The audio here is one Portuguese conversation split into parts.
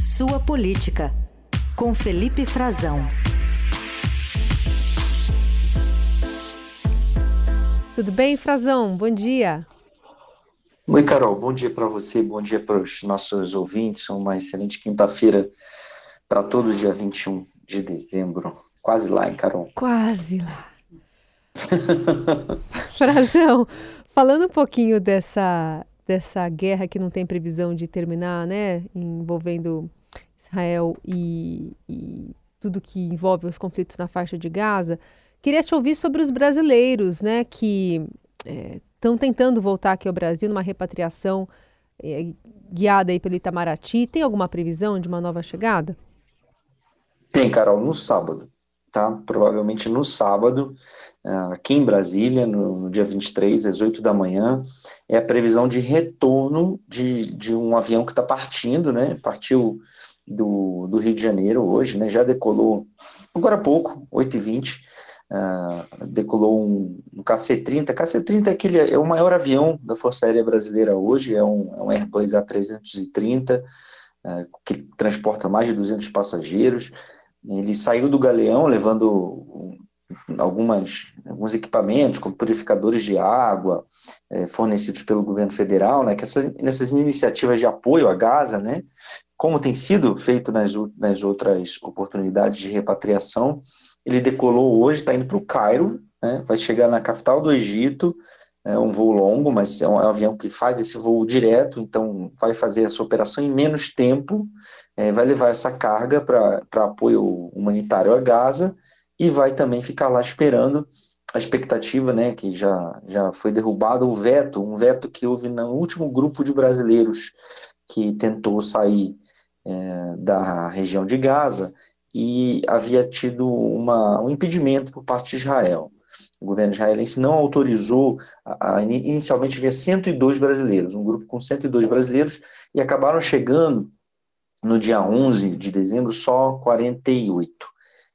Sua Política, com Felipe Frazão. Tudo bem, Frazão? Bom dia. Oi, Carol. Bom dia para você, bom dia para os nossos ouvintes. Uma excelente quinta-feira para todos, dia 21 de dezembro. Quase lá, hein, Carol? Quase lá. Frazão, falando um pouquinho dessa, dessa guerra que não tem previsão de terminar, né, envolvendo Israel e, e tudo que envolve os conflitos na faixa de Gaza, queria te ouvir sobre os brasileiros, né, que estão é, tentando voltar aqui ao Brasil numa repatriação é, guiada aí pelo Itamaraty. Tem alguma previsão de uma nova chegada? Tem, Carol, no sábado tá? Provavelmente no sábado, ah, aqui em Brasília, no, no dia 23, às 8 da manhã, é a previsão de retorno de, de um avião que está partindo, né? Partiu do, do Rio de Janeiro hoje, né? Já decolou agora há pouco, 8h20, uh, decolou um, um KC-30. KC-30 é, aquele, é o maior avião da Força Aérea Brasileira hoje, é um, é um Airbus A330, uh, que transporta mais de 200 passageiros, ele saiu do galeão levando algumas, alguns equipamentos, como purificadores de água, é, fornecidos pelo governo federal, né, que essa, nessas iniciativas de apoio à Gaza, né, como tem sido feito nas, nas outras oportunidades de repatriação, ele decolou hoje, está indo para o Cairo, né, vai chegar na capital do Egito, é um voo longo, mas é um, é um avião que faz esse voo direto, então vai fazer essa operação em menos tempo, é, vai levar essa carga para apoio humanitário a Gaza e vai também ficar lá esperando a expectativa, né, que já, já foi derrubado o veto, um veto que houve no último grupo de brasileiros que tentou sair é, da região de Gaza e havia tido uma, um impedimento por parte de Israel. O governo israelense não autorizou, a, a, inicialmente havia 102 brasileiros, um grupo com 102 brasileiros, e acabaram chegando no dia 11 de dezembro só 48.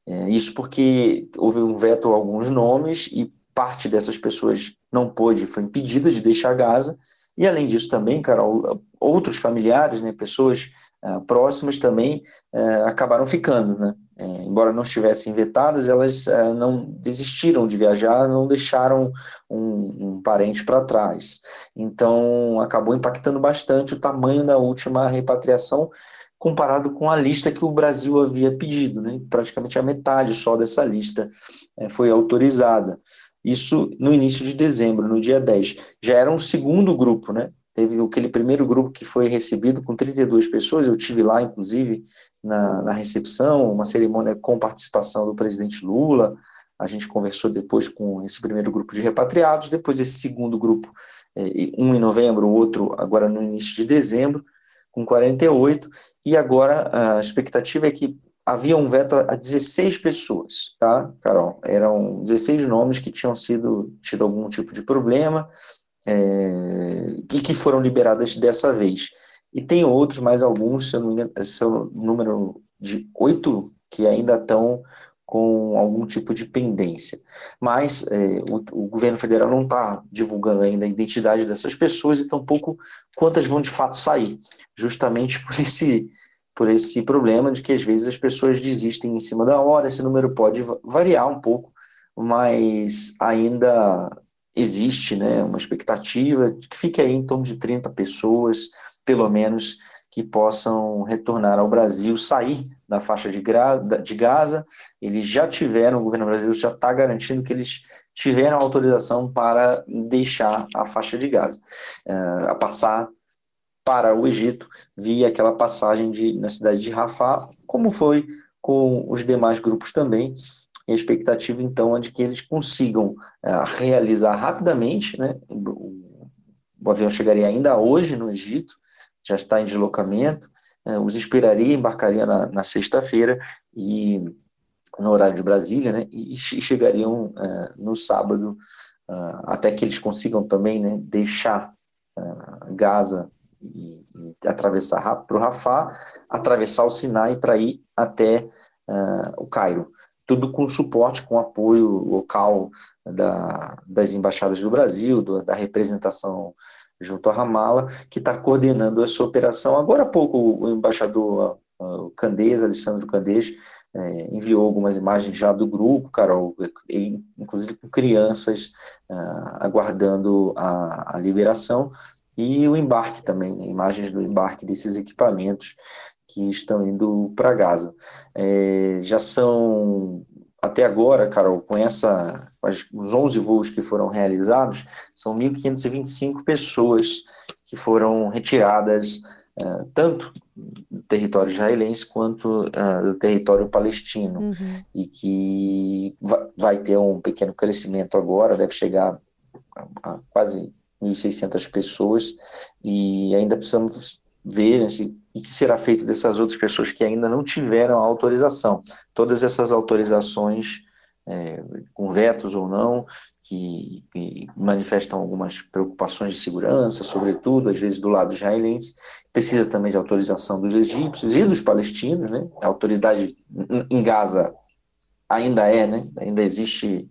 É, isso porque houve um veto a alguns nomes e parte dessas pessoas não pôde, foi impedida de deixar Gaza, e além disso também, Carol, outros familiares, né, pessoas uh, próximas também uh, acabaram ficando, né? É, embora não estivessem vetadas, elas uh, não desistiram de viajar, não deixaram um, um parente para trás. Então, acabou impactando bastante o tamanho da última repatriação comparado com a lista que o Brasil havia pedido, né? Praticamente a metade só dessa lista foi autorizada. Isso no início de dezembro, no dia 10. Já era um segundo grupo, né? Teve aquele primeiro grupo que foi recebido com 32 pessoas, eu tive lá, inclusive, na, na recepção, uma cerimônia com participação do presidente Lula. A gente conversou depois com esse primeiro grupo de repatriados, depois esse segundo grupo, é, um em novembro, o outro agora no início de dezembro, com 48, e agora a expectativa é que havia um veto a 16 pessoas, tá, Carol? Eram 16 nomes que tinham sido tido algum tipo de problema é, e que foram liberadas dessa vez. E tem outros, mais alguns, se eu não me engano, o número de oito que ainda estão com algum tipo de pendência. Mas é, o, o, governo federal não está divulgando ainda a identidade dessas pessoas e tampouco quantas vão de fato sair, justamente por esse por esse problema de que às vezes as pessoas desistem em cima da hora, esse número pode variar um pouco, mas ainda existe né, uma expectativa que fique aí em torno de 30 pessoas, pelo menos, que possam retornar ao Brasil, sair da faixa de, de Gaza. Eles já tiveram, o governo brasileiro já está garantindo que eles tiveram autorização para deixar a faixa de Gaza, uh, a passar para o Egito via aquela passagem de, na cidade de Rafah, como foi com os demais grupos também. E a expectativa, então, é de que eles consigam é, realizar rapidamente, né? O, o, avião chegaria ainda hoje no Egito, já está em deslocamento, é, os esperaria, embarcaria na, na sexta-feira e no horário de Brasília, né? E, e chegariam é, no sábado, até que eles consigam também, né? Deixar Gaza e, e atravessar para o Rafah, atravessar o Sinai para ir até uh, o Cairo. Tudo com suporte, com apoio local da, das embaixadas do Brasil, do, da representação junto à Ramala, que está coordenando essa operação. Agora há pouco o embaixador Candês, Alessandro Candês, é, enviou algumas imagens já do grupo, Carol, inclusive com crianças uh, aguardando a, a, liberação, e o embarque também, imagens do embarque desses equipamentos que estão indo para Gaza. É, já são, até agora, Carol, com essa, os 11 voos que foram realizados, são 1.525 pessoas que foram retiradas uh, tanto do território israelense quanto uh, do território palestino, uhum. e que vai ter um pequeno crescimento agora, deve chegar a, a quase 1.600 pessoas, e ainda precisamos ver assim, o que será feito dessas outras pessoas que ainda não tiveram a autorização. Todas essas autorizações é, com vetos ou não, que, que, manifestam algumas preocupações de segurança, sobretudo, às vezes, do lado israelense. Precisa também de autorização dos egípcios e dos palestinos, né? A autoridade em Gaza ainda é, né? Ainda existe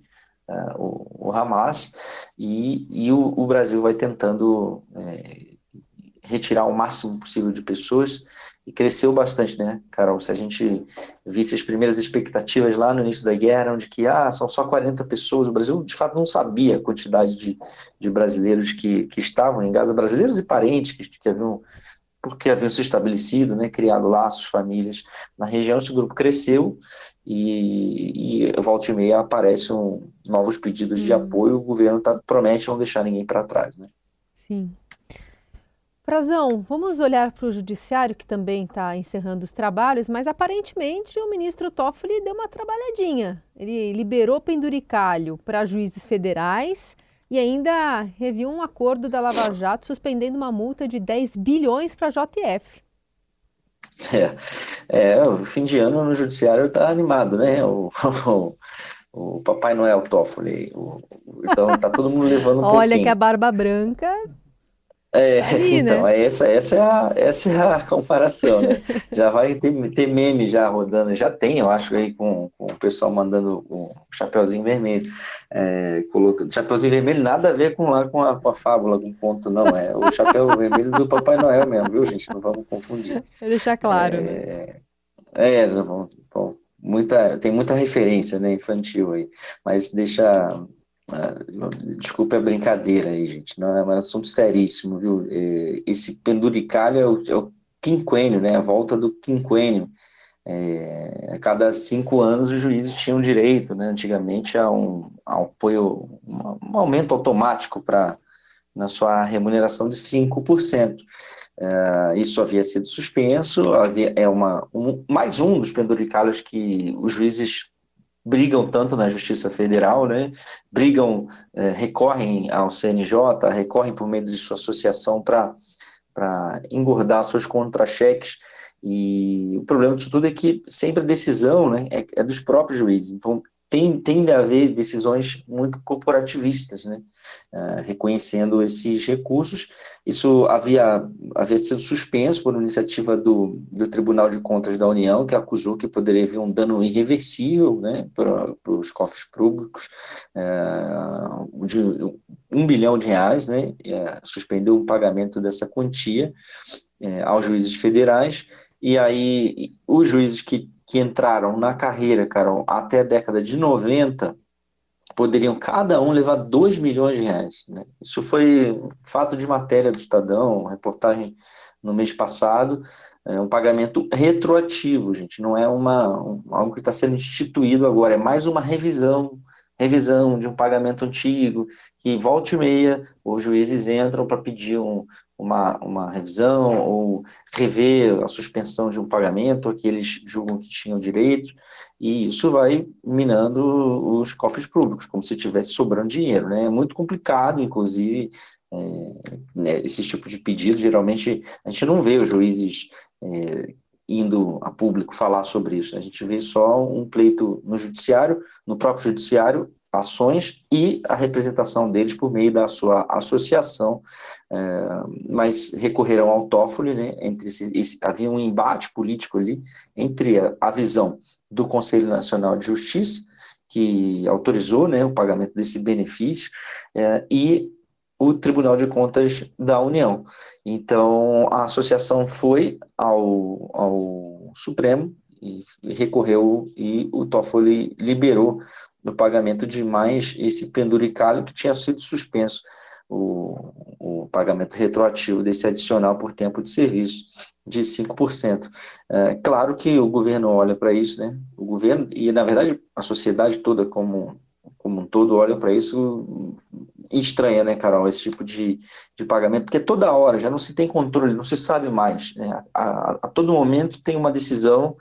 uh, o, o, Hamas, e, e o, o, Brasil vai tentando é, retirar o máximo possível de pessoas e cresceu bastante, né, Carol? Se a gente visse as primeiras expectativas lá no início da guerra, onde que, ah, são só 40 pessoas, o Brasil de fato não sabia a quantidade de, de brasileiros que, que estavam em Gaza, brasileiros e parentes que, que haviam, porque haviam se estabelecido, né, criado laços, famílias na região, esse grupo cresceu e, e volta e meia aparecem novos pedidos de apoio, o governo tá, promete não deixar ninguém para trás, né? Sim. Frazão, vamos olhar para o judiciário que também está encerrando os trabalhos, mas aparentemente o ministro Toffoli deu uma trabalhadinha. Ele liberou penduricalho para juízes federais e ainda reviu um acordo da Lava Jato suspendendo uma multa de 10 bilhões para a JF. É, é, o fim de ano no judiciário está animado, né? O, o, o, Papai Noel Toffoli. O, então tá todo mundo levando um Olha pouquinho. que a barba branca é, Aí, então, né? essa, essa, é a, essa é a comparação, né? Já vai ter, ter meme já rodando, já tem, eu acho, aí com, com o pessoal mandando o chapeuzinho vermelho. É, colocando, chapeuzinho vermelho nada a ver com lá com a, com a fábula, com ponto, não. É o chapéu vermelho do Papai Noel mesmo, viu, gente? Não vamos confundir. Deixar claro, é, né? É, bom, bom, muita, tem muita referência né, infantil aí, mas deixa desculpa a brincadeira aí, gente, não é um assunto seríssimo, viu? É, esse penduricalho é o, é o quinquênio, né? A volta do quinquênio. É, a cada cinco anos os juízes tinham direito, né, antigamente, a um, a um apoio, um, aumento automático para na sua remuneração de 5%. É, isso havia sido suspenso, havia, é uma, um, mais um dos penduricalhos que os juízes brigam tanto na Justiça Federal, né? brigam, é, recorrem ao CNJ, recorrem por meio de sua associação para engordar seus contra-cheques, e o problema disso tudo é que sempre a decisão né, é, é dos próprios juízes, então tem, tende a haver decisões muito corporativistas, né, uh, reconhecendo esses recursos. Isso havia, havia sido suspenso por iniciativa do, do Tribunal de Contas da União, que acusou que poderia haver um dano irreversível né, para, para os cofres públicos. Uh, de um bilhão de reais, né, uh, suspendeu o pagamento dessa quantia aos juízes federais, e aí os juízes que que entraram na carreira, Carol, até a década de 90, poderiam cada um levar 2 milhões de reais. Né? Isso foi fato de matéria do Estadão, reportagem no mês passado, é um pagamento retroativo, gente, não é uma, um, algo que está sendo instituído agora, é mais uma revisão, revisão de um pagamento antigo, que volta e meia os juízes entram para pedir um, uma, uma revisão ou rever a suspensão de um pagamento que eles julgam que tinham direito, e isso vai minando os cofres públicos, como se tivesse sobrando dinheiro. Né? É muito complicado, inclusive, é, né, esse tipo de pedido. Geralmente, a gente não vê os juízes é, indo a público falar sobre isso. A gente vê só um pleito no judiciário, no próprio judiciário, ações e a representação deles por meio da sua associação, é, mas recorreram ao Toffoli, né, entre esse, esse, havia um embate político ali entre a, a, visão do Conselho Nacional de Justiça, que autorizou né, o pagamento desse benefício, é, e o Tribunal de Contas da União. Então, a associação foi ao, ao Supremo e, recorreu e o Toffoli liberou o pagamento de mais esse penduricalho que tinha sido suspenso, o, o pagamento retroativo desse adicional por tempo de serviço de 5%. É, claro que o governo olha para isso, né? O governo, e na verdade a sociedade toda como, como um todo olha para isso estranha, né, Carol, esse tipo de, de pagamento, porque toda hora já não se tem controle, não se sabe mais. Né? A, a, todo momento tem uma decisão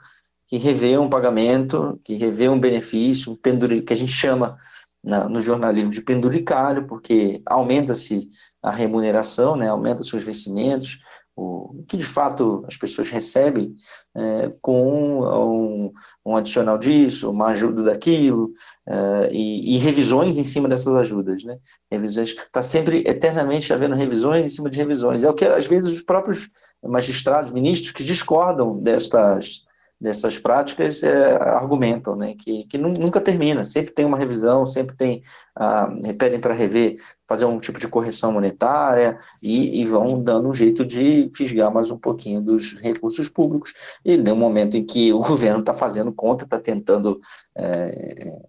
que revê um pagamento, que revê um benefício, um penduri, que a gente chama na, no jornalismo de penduricário, porque aumenta-se a remuneração, né, aumenta-se os vencimentos, o que de fato as pessoas recebem é, com um, um, adicional disso, uma ajuda daquilo, é, e, e, revisões em cima dessas ajudas. Né? Revisões, está sempre eternamente havendo revisões em cima de revisões. É o que às vezes os próprios magistrados, ministros que discordam destas dessas práticas é, argumentam, né, que, que nunca termina, sempre tem uma revisão, sempre tem, ah, pedem para rever, fazer um tipo de correção monetária e, e, vão dando um jeito de fisgar mais um pouquinho dos recursos públicos, e no momento em que o governo está fazendo conta, está tentando é,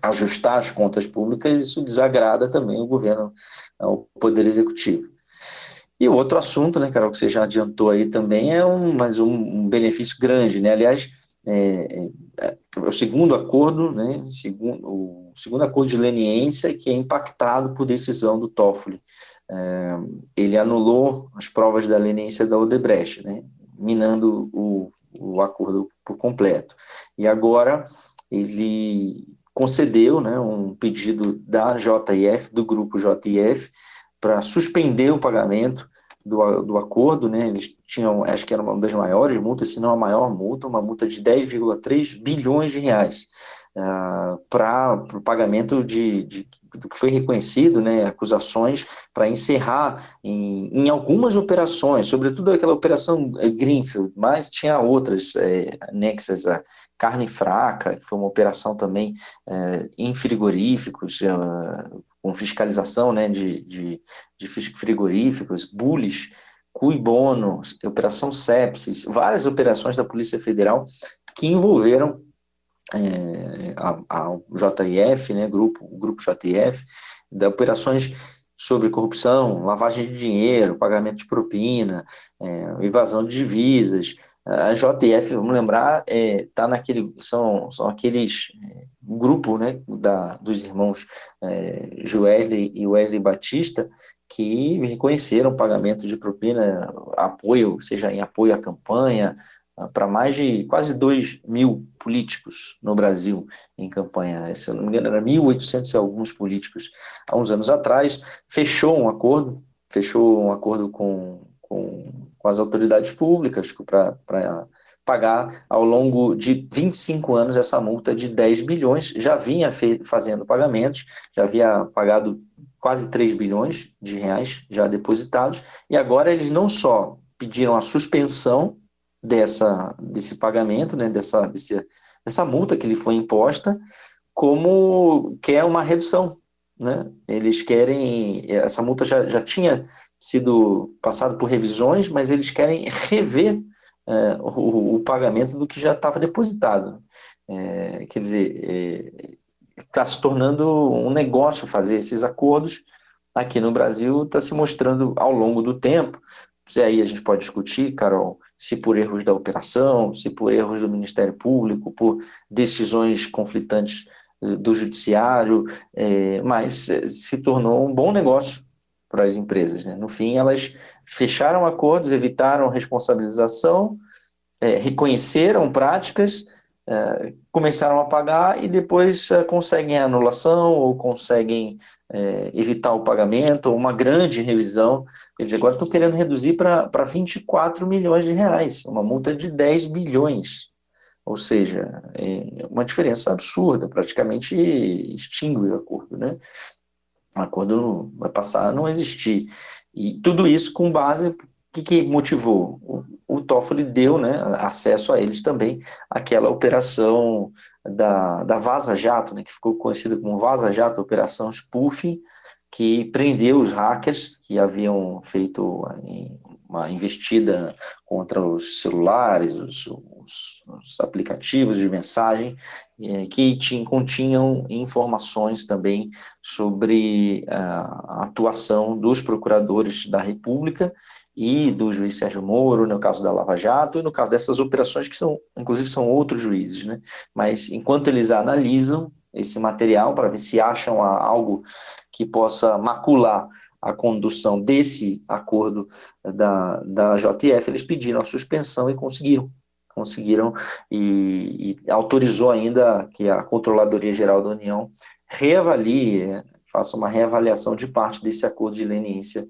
ajustar as contas públicas, isso desagrada também o governo, o poder executivo. E o outro assunto, né, Carol, que você já adiantou aí também, é um, mas um, um benefício grande, né? Aliás, é, é, é, o segundo acordo, né, segundo, o segundo acordo de leniência que é impactado por decisão do Toffoli. É, ele anulou as provas da leniência da Odebrecht, né, minando o, o acordo por completo. E agora ele concedeu né, um pedido da JF, do grupo JF, para suspender o pagamento do, do acordo, né? Eles tinham, acho que era uma das maiores multas, se não a maior multa, uma multa de 10,3 bilhões de reais uh, ah, para o pagamento de, de, do que foi reconhecido, né? Acusações para encerrar em, em algumas operações, sobretudo aquela operação eh, Greenfield, mas tinha outras é, anexas a carne fraca, que foi uma operação também é, em frigoríficos, uh, com fiscalização né, de, de, de frigoríficos, bullies, cui bono, operação sepsis, várias operações da Polícia Federal que envolveram é, a, a JIF, né, grupo, o grupo JIF, da operações sobre corrupção, lavagem de dinheiro, pagamento de propina, é, de divisas, a JF, vamos lembrar, é, tá naquele, são, são aqueles é, grupo né, da, dos irmãos é, Joesley e Wesley Batista que reconheceram pagamento de propina, apoio, seja em apoio à campanha, para mais de quase 2 mil políticos no Brasil em campanha. Se eu não me engano, era 1.800 e alguns políticos há uns anos atrás. Fechou um acordo, fechou um acordo com, com com as autoridades públicas para pagar ao longo de 25 anos essa multa de 10 bilhões. Já vinha fazendo pagamentos, já havia pagado quase 3 bilhões de reais já depositados, e agora eles não só pediram a suspensão dessa, desse pagamento, né, dessa, desse, dessa multa que lhe foi imposta, como quer uma redução. Né? Eles querem, essa multa já, já tinha sido passado por revisões, mas eles querem rever é, o, o, pagamento do que já estava depositado. É, quer dizer, está é, se tornando um negócio fazer esses acordos. Aqui no Brasil está se mostrando ao longo do tempo. E aí a gente pode discutir, Carol, se por erros da operação, se por erros do Ministério Público, por decisões conflitantes eh, do Judiciário, é, mas eh, se tornou um bom negócio para as empresas. Né? No fim, elas fecharam acordos, evitaram responsabilização, é, reconheceram práticas, é, começaram a pagar e depois é, conseguem a anulação ou conseguem é, evitar o pagamento ou uma grande revisão. Eles agora estão querendo reduzir para 24 milhões de reais, uma multa de 10 bilhões. Ou seja, é uma diferença absurda, praticamente extingue o acordo. Né? Um acordo vai passar a não existir. E tudo isso com base, o que, que motivou? O, o Toffoli deu né, acesso a eles também, aquela operação da, da Vaza Jato, né, que ficou conhecida como Vaza Jato, Operação Spoofing, que prendeu os hackers que haviam feito uma investida contra os celulares, os, os, os aplicativos de mensagem, é, que tinham, continham informações também sobre a atuação dos procuradores da República e do juiz Sérgio Moro, no caso da Lava Jato, e no caso dessas operações que são, inclusive, são outros juízes, né? Mas enquanto eles analisam esse material para ver se acham algo que possa macular a condução desse acordo da, da JF, eles pediram a suspensão e conseguiram. Conseguiram e, e autorizou ainda que a Controladoria Geral da União reavalie, faça uma reavaliação de parte desse acordo de leniência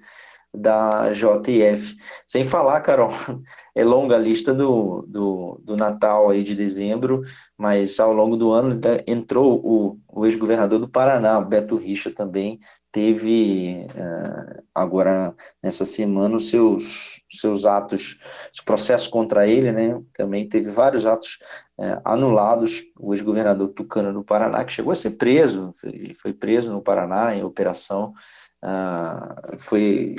da JF. Sem falar, Carol, é longa a lista do, do, do Natal aí de dezembro, mas ao longo do ano entrou o, o ex-governador do Paraná, Beto Richa, também teve uh, agora nessa semana os seus, seus atos, os processos contra ele, né? Também teve vários atos uh, anulados. O ex-governador Tucano do Paraná, que chegou a ser preso, foi, foi preso no Paraná em operação ah, foi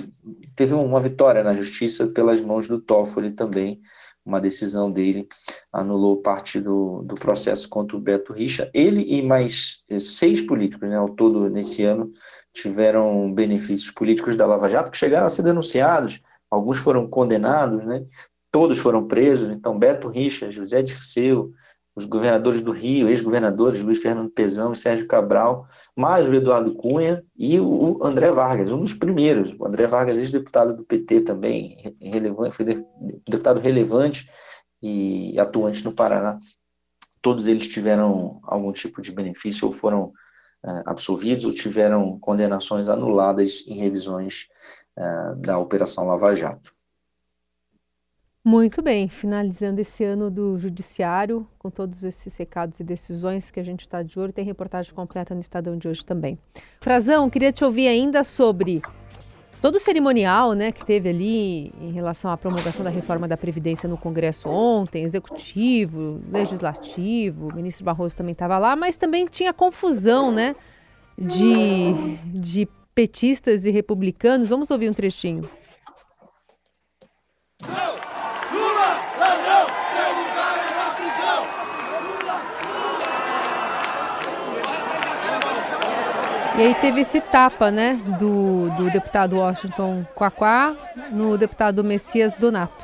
teve uma vitória na justiça pelas mãos do Toffoli também, uma decisão dele anulou parte do, do processo contra o Beto Richa. Ele e mais eh, seis políticos, né, ao todo nesse ano, tiveram benefícios políticos da Lava Jato que chegaram a ser denunciados, alguns foram condenados, né, todos foram presos. Então, Beto Richa, José Dirceu, os governadores do Rio, ex-governadores, Luiz Fernando Pezão e Sérgio Cabral, mais o Eduardo Cunha e o André Vargas, um dos primeiros. O André Vargas, ex-deputado do PT também, relevante, foi deputado relevante e atuante no Paraná. Todos eles tiveram algum tipo de benefício ou foram uh, absolvidos ou tiveram condenações anuladas em revisões uh, da Operação Lava Jato. Muito bem, finalizando esse ano do Judiciário, com todos esses recados e decisões que a gente está de olho, tem reportagem completa no Estadão de hoje também. Frazão, queria te ouvir ainda sobre todo o cerimonial né, que teve ali em relação à promulgação da reforma da Previdência no Congresso ontem, executivo, legislativo, o ministro Barroso também estava lá, mas também tinha confusão né, de, de petistas e republicanos. Vamos ouvir um trechinho. E aí teve esse tapa, né, do, do deputado Washington Quaquá no deputado Messias Donato.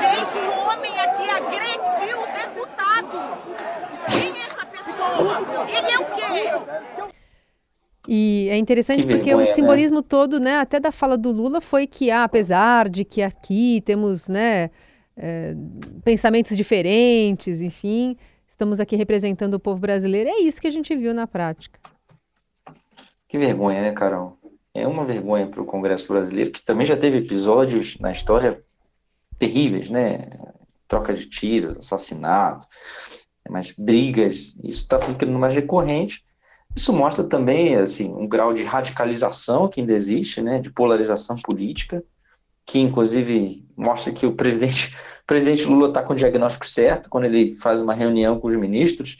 Gente, o homem aqui agrediu o deputado. Quem é essa pessoa? Ele é o quê? E é interessante que porque vergonha, o né? simbolismo né? todo, né, até da fala do Lula foi que, ah, apesar de que aqui temos, né, é, pensamentos diferentes, enfim, estamos aqui representando o povo brasileiro. É isso que a gente viu na prática. Que vergonha, né, Carol? É uma vergonha para o Congresso brasileiro, que também já teve episódios na história terríveis, né? Troca de tiros, assassinatos, mas brigas, isso está ficando mais recorrente. Isso mostra também assim um grau de radicalização que ainda existe, né, de polarização política que inclusive mostra que o presidente, o presidente Lula está com o diagnóstico certo quando ele faz uma reunião com os ministros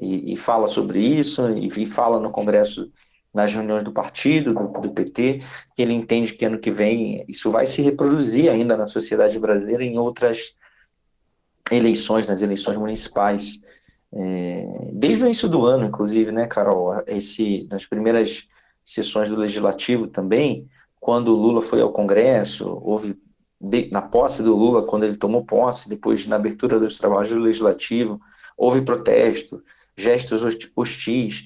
e, e fala sobre isso e, e, fala no Congresso nas reuniões do partido, do, do, PT, que ele entende que ano que vem isso vai se reproduzir ainda na sociedade brasileira em outras eleições, nas eleições municipais. É, desde o início do ano, inclusive, né, Carol, esse, nas primeiras sessões do Legislativo também, quando o Lula foi ao Congresso, houve de, na posse do Lula, quando ele tomou posse, depois na abertura dos trabalhos do Legislativo, houve protesto, gestos hostis.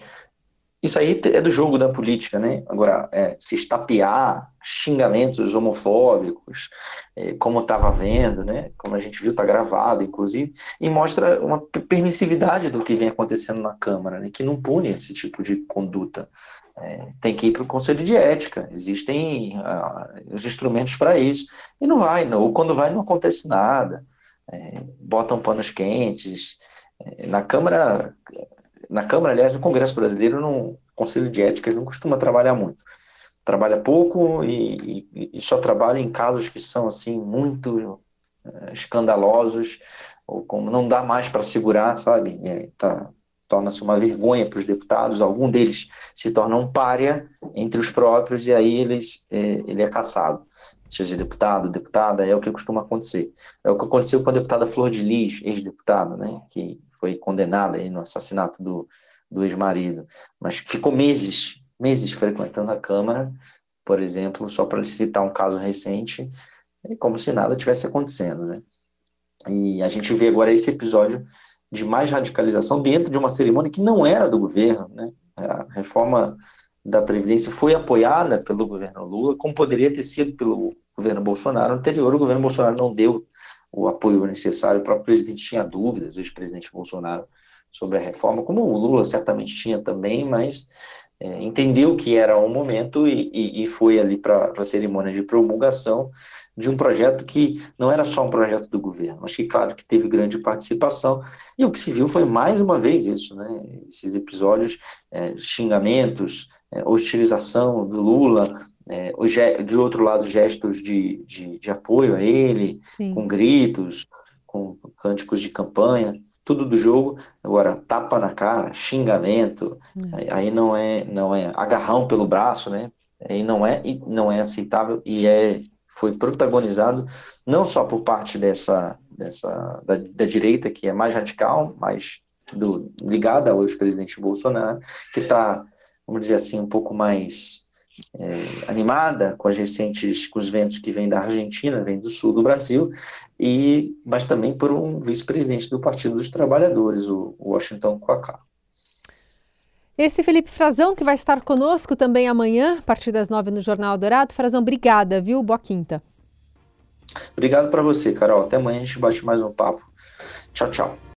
Isso aí é do jogo da política, né? Agora, é, se estapear xingamentos homofóbicos, é, como estava vendo, né? Como a gente viu, está gravado, inclusive, e mostra uma permissividade do que vem acontecendo na Câmara, né? Que não pune esse tipo de conduta é, tem que ir para o conselho de ética, existem uh, os instrumentos para isso, e não vai, não, ou quando vai não acontece nada, é, botam panos quentes, é, na Câmara, na Câmara, aliás, no Congresso Brasileiro, no conselho de ética não costuma trabalhar muito, trabalha pouco e, e, e só trabalha em casos que são, assim, muito uh, escandalosos, ou como não dá mais para segurar, sabe? Tá, torna-se uma vergonha para os deputados, algum deles se torna um párea entre os próprios e aí eles, é, ele é caçado. Seja deputado, deputada, é o que costuma acontecer. É o que aconteceu com a deputada Flor de Lis, ex-deputada, né, que foi condenada no assassinato do, do ex-marido, mas ficou meses, meses frequentando a Câmara, por exemplo, só para citar um caso recente, como se nada tivesse acontecendo, né? E a gente vê agora esse episódio de mais radicalização dentro de uma cerimônia que não era do governo, né? A reforma da Previdência foi apoiada pelo governo Lula, como poderia ter sido pelo governo Bolsonaro anterior. O governo Bolsonaro não deu o apoio necessário, o próprio presidente tinha dúvidas, o ex-presidente Bolsonaro, sobre a reforma, como o Lula certamente tinha também, mas é, entendeu que era o momento e, e, e foi ali para a cerimônia de promulgação de um projeto que não era só um projeto do governo, mas que, claro, que teve grande participação, e o que se viu foi mais uma vez isso, né, esses episódios, é, xingamentos, é, hostilização do Lula, é, de outro lado, gestos de, de, de apoio a ele, Sim. com gritos, com cânticos de campanha, tudo do jogo, agora tapa na cara, xingamento, é. aí não é, não é agarrão pelo braço, né, aí não é, não é aceitável e é foi protagonizado não só por parte dessa, dessa da, da direita, que é mais radical, mais do, ligada ao ex-presidente Bolsonaro, que está, vamos dizer assim, um pouco mais é, animada com as recentes, com os ventos que vêm da Argentina, vêm do sul do Brasil, e mas também por um vice-presidente do Partido dos Trabalhadores, o Washington Quacá. Esse Felipe Frazão, que vai estar conosco também amanhã, a partir das nove no Jornal Dourado. Frazão, obrigada, viu? Boa quinta. Obrigado para você, Carol. Até amanhã a gente bate mais um papo. Tchau, tchau.